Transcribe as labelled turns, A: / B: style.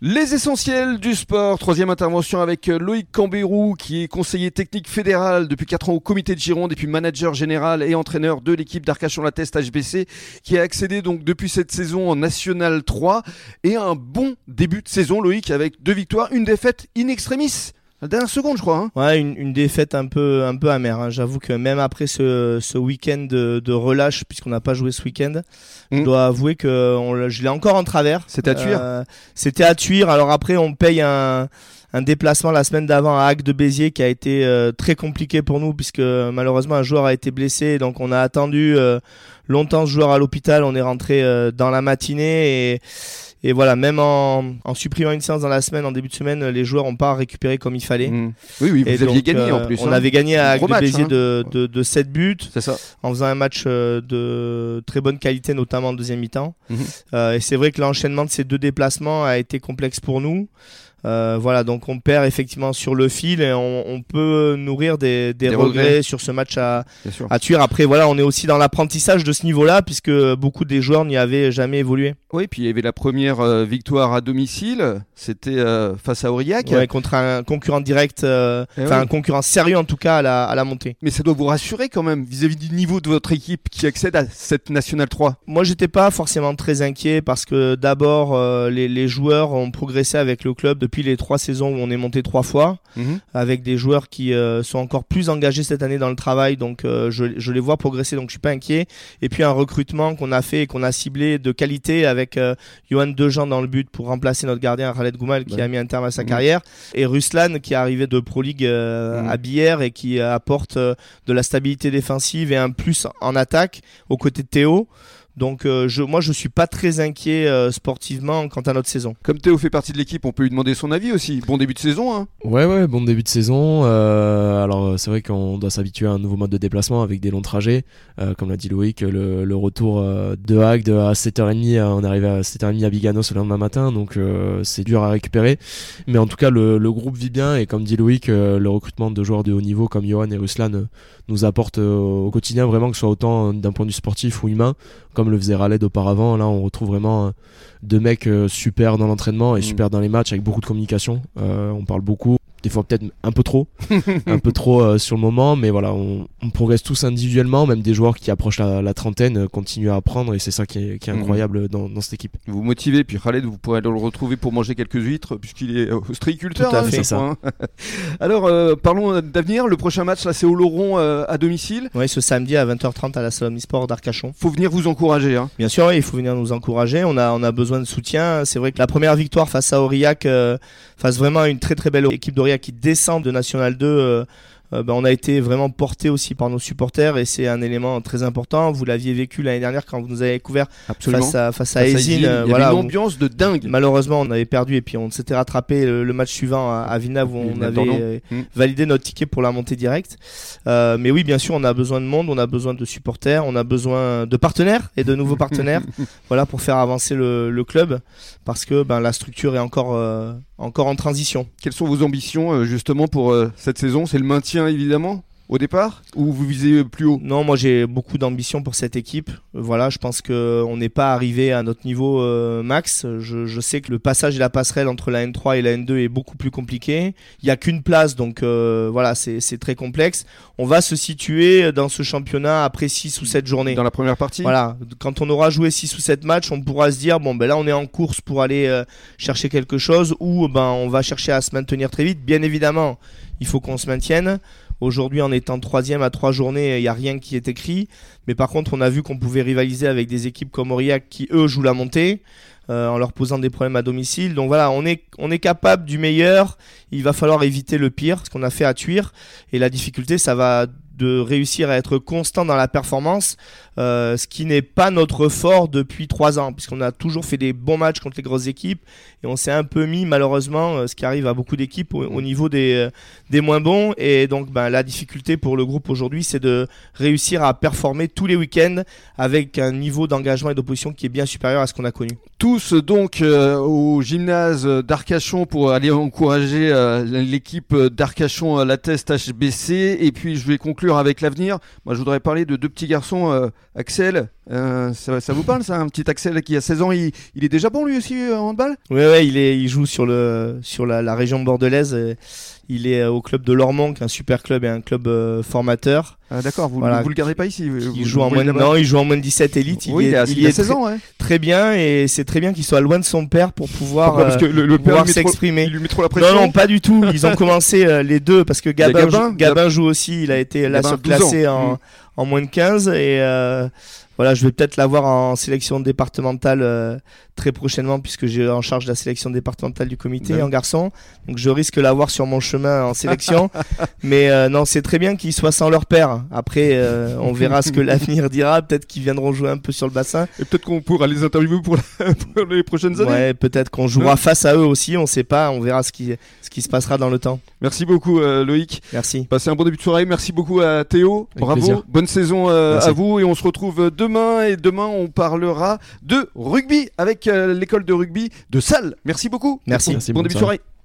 A: Les essentiels du sport, troisième intervention avec euh, Loïc Cambérou qui est conseiller technique fédéral depuis 4 ans au comité de Gironde et puis manager général et entraîneur de l'équipe d'Arcachon-La-Teste HBC qui a accédé donc depuis cette saison en National 3 et un bon début de saison Loïc avec deux victoires, une défaite in extremis. La dernière seconde, je crois. Hein.
B: Ouais, une, une, défaite un peu, un peu amère. Hein. J'avoue que même après ce, ce week-end de, de, relâche, puisqu'on n'a pas joué ce week-end, je mm. dois avouer que on, je l'ai encore en travers.
A: C'était à Tuire. Euh,
B: C'était à Tuire. Alors après, on paye un, un déplacement la semaine d'avant à Hague de Béziers qui a été euh, très compliqué pour nous puisque malheureusement un joueur a été blessé. Donc on a attendu euh, longtemps ce joueur à l'hôpital. On est rentré euh, dans la matinée et et voilà, même en, en, supprimant une séance dans la semaine, en début de semaine, les joueurs n'ont pas récupéré comme il fallait.
A: Mmh. Oui, oui, vous aviez gagné en euh, plus.
B: On
A: hein.
B: avait gagné à Béziers hein. de, de, de, 7 buts.
A: C'est ça.
B: En faisant un match euh, de très bonne qualité, notamment en deuxième mi-temps. Mmh. Euh, et c'est vrai que l'enchaînement de ces deux déplacements a été complexe pour nous. Euh, voilà, donc on perd effectivement sur le fil et on, on peut nourrir des, des, regrets, sur ce match à, à tuer. Après, voilà, on est aussi dans l'apprentissage de ce niveau-là puisque beaucoup des joueurs n'y avaient jamais évolué.
A: Oui, puis il y avait la première euh, victoire à domicile, c'était euh, face à Aurillac.
B: Ouais, contre un concurrent direct, eh enfin un concurrent sérieux en tout cas à la, à la montée.
A: Mais ça doit vous rassurer quand même vis-à-vis du niveau de votre équipe qui accède à cette Nationale 3.
B: Moi, j'étais pas forcément très inquiet parce que d'abord les, les joueurs ont progressé avec le club depuis les trois saisons où on est monté trois fois, mhm. avec des joueurs qui euh, sont encore plus engagés cette année dans le travail, donc euh, je, je, les vois progresser, donc je suis pas inquiet. Et puis un recrutement qu'on a fait et qu'on a ciblé de qualité avec euh, Johan Dejean dans le but pour remplacer notre gardien Khaled Goumal qui a mis un terme à sa mhm. carrière, et Ruslan qui est arrivé de Pro League mhm. à Bière et qui apporte de la stabilité défensive et un plus en attaque aux côtés de Théo. Donc euh, je, moi je suis pas très inquiet euh, sportivement quant à notre saison.
A: Comme Théo fait partie de l'équipe, on peut lui demander son avis aussi. Bon début de saison. Hein
C: ouais ouais, bon début de saison. Euh, alors c'est vrai qu'on doit s'habituer à un nouveau mode de déplacement avec des longs trajets. comme l'a dit Loïc, le, le retour de Hague à 7h30, on est arrivé à 7h30 à Biganos le lendemain matin, donc c'est dur à récupérer. Mais en tout cas le, le, groupe vit bien et comme dit Loïc, le recrutement de joueurs de haut niveau comme Johan et Ruslan nous apporte au quotidien vraiment que ce soit autant d'un point de vue sportif ou humain comme le faisait Raled auparavant. Là, on retrouve vraiment euh, deux mecs euh, super dans l'entraînement et mm. super dans les matchs avec beaucoup de communication. Euh, on parle beaucoup des fois peut-être un peu trop, un peu trop euh, sur le moment, mais voilà, on, on, progresse tous individuellement, même des joueurs qui approchent la, la trentaine euh, continuent à apprendre et c'est ça qui est, qui est mhm. incroyable dans, dans, cette équipe.
A: Vous motivez, puis Khaled, vous pourrez le retrouver pour manger quelques huîtres puisqu'il est ostréiculteur.
B: Tout à hein, fait,
A: ça. Hein. Alors, euh, parlons d'avenir. Le prochain match, là, c'est au Laurent à domicile.
B: Oui, ce samedi à 20h30 à la Salle Sport d'Arcachon.
A: Faut venir vous encourager. Hein.
B: Bien sûr, il faut venir nous encourager. On a, on a besoin de soutien. C'est vrai que la première victoire face à Aurillac, face vraiment à une très très belle équipe d'Aurillac qui descend de National 2 euh, ben, on a été vraiment porté aussi par nos supporters et c'est un élément très important. Vous l'aviez vécu l'année dernière quand vous nous avez découvert face à face à.
A: Euh, Il y voilà, une ambiance de dingue.
B: Malheureusement, on avait perdu et puis on s'était rattrapé le, match suivant à, à Villeneuve où on avait euh, hmm. validé notre ticket pour la montée directe. Euh, mais oui, bien sûr, on a besoin de monde, on a besoin de supporters, on a besoin de partenaires et de nouveaux partenaires. voilà pour faire avancer le, le, club parce que ben la structure est encore encore en transition.
A: Quelles sont vos ambitions justement pour cette saison? C'est le maintien évidemment? Au départ ou vous visez plus haut?
B: Non, moi j'ai beaucoup d'ambition pour cette équipe. Voilà, je pense que on n'est pas arrivé à notre niveau euh, max. Je, je, sais que le passage et la passerelle entre la N3 et la N2 est beaucoup plus compliqué. Il y a qu'une place, donc euh, voilà, c'est très complexe. On va se situer dans ce championnat après 6 ou 7 journées.
A: Dans la première partie?
B: Voilà, quand on aura joué 6 ou 7 matchs, on pourra se dire bon ben là on est en course pour aller euh, chercher quelque chose ou ben on va chercher à se maintenir très vite. Bien évidemment, il faut qu'on se maintienne. Aujourd'hui, en étant troisième à trois journées, il n'y a rien qui est écrit. Mais par contre, on a vu qu'on pouvait rivaliser avec des équipes comme Aurillac qui, eux, jouent la montée. Euh, en leur posant des problèmes à domicile. Donc voilà, on est, on est capable du meilleur. Il va falloir éviter le pire, ce qu'on a fait à Tuire. Et la difficulté, ça va de réussir à être constant dans la performance, euh, ce qui n'est pas notre fort depuis trois ans, puisqu'on a toujours fait des bons matchs contre les grosses équipes et on s'est un peu mis malheureusement, euh, ce qui arrive à beaucoup d'équipes, au, niveau des, des moins bons. Et donc ben, la difficulté pour le groupe aujourd'hui, c'est de réussir à performer tous les week-ends avec un niveau d'engagement et d'opposition qui est bien supérieur à ce qu'on a connu.
A: Tous donc au gymnase d'Arcachon pour aller encourager l'équipe d'Arcachon à la test HBC et puis je vais conclure avec l'avenir, moi je voudrais parler de deux petits garçons, euh, Axel. euh, ça, ça vous parle ça Un petit Axel qui a 16 ans, il, il est déjà bon lui aussi euh, en handball?
B: Ouais, ouais, il, est, il joue sur, le, sur la, la région bordelaise. euh, Il est euh, au club de Lormont, qui est un super club et un club euh, formateur.
A: Ah, D'accord, vous,
B: Voilà.
A: vous le gardez pas ici vous-
B: Il
A: vous-
B: joue, en moins, non, il joue en moins de 17 élite. Il
A: oui,
B: y
A: il
B: est,
A: a,
B: il
A: il
B: y
A: a
B: est
A: 16
B: très,
A: ans, ouais.
B: très bien et c'est très bien qu'il soit loin de son père pour pouvoir,
A: Pourquoi Parce que le, le père
B: pouvoir
A: lui met trop-
B: s'exprimer.
A: il lui met trop la pression.
B: Non, non, pas du tout. Ils ont commencé euh, les deux parce que Gabin,
A: Gabin,
B: joue- Gabin joue aussi. Il a été là surclassé
A: 12 ans.
B: en,
A: Mm.
B: En moins de 15 et euh, voilà, je vais peut-être l'avoir en sélection départementale euh, très prochainement puisque j'ai en charge la sélection départementale du comité
A: Ben.
B: en garçon. Donc je risque l'avoir sur mon chemin en sélection. Mais euh, non, c'est très bien qu'ils soient sans leur père. Après, on verra ce que l'avenir dira. Peut-être qu'ils viendront jouer un peu sur le bassin.
A: Et peut-être qu'on pourra les interviewer pour, la- pour les prochaines années.
B: Ouais, peut-être qu'on jouera face à eux aussi. On sait pas. On verra ce qui, ce qui se passera dans le temps.
A: Merci beaucoup euh, Loïc.
B: Merci.
A: Passez un bon début de soirée. Merci beaucoup à Théo.
C: Avec
A: Bravo.
C: plaisir.
A: Bonne saison euh, à vous et on se retrouve demain. Et demain, on parlera de rugby avec euh, l'école de rugby de Salle. Merci beaucoup.
B: Merci.
C: Merci,
A: bon début de
C: soirée.
A: soirée.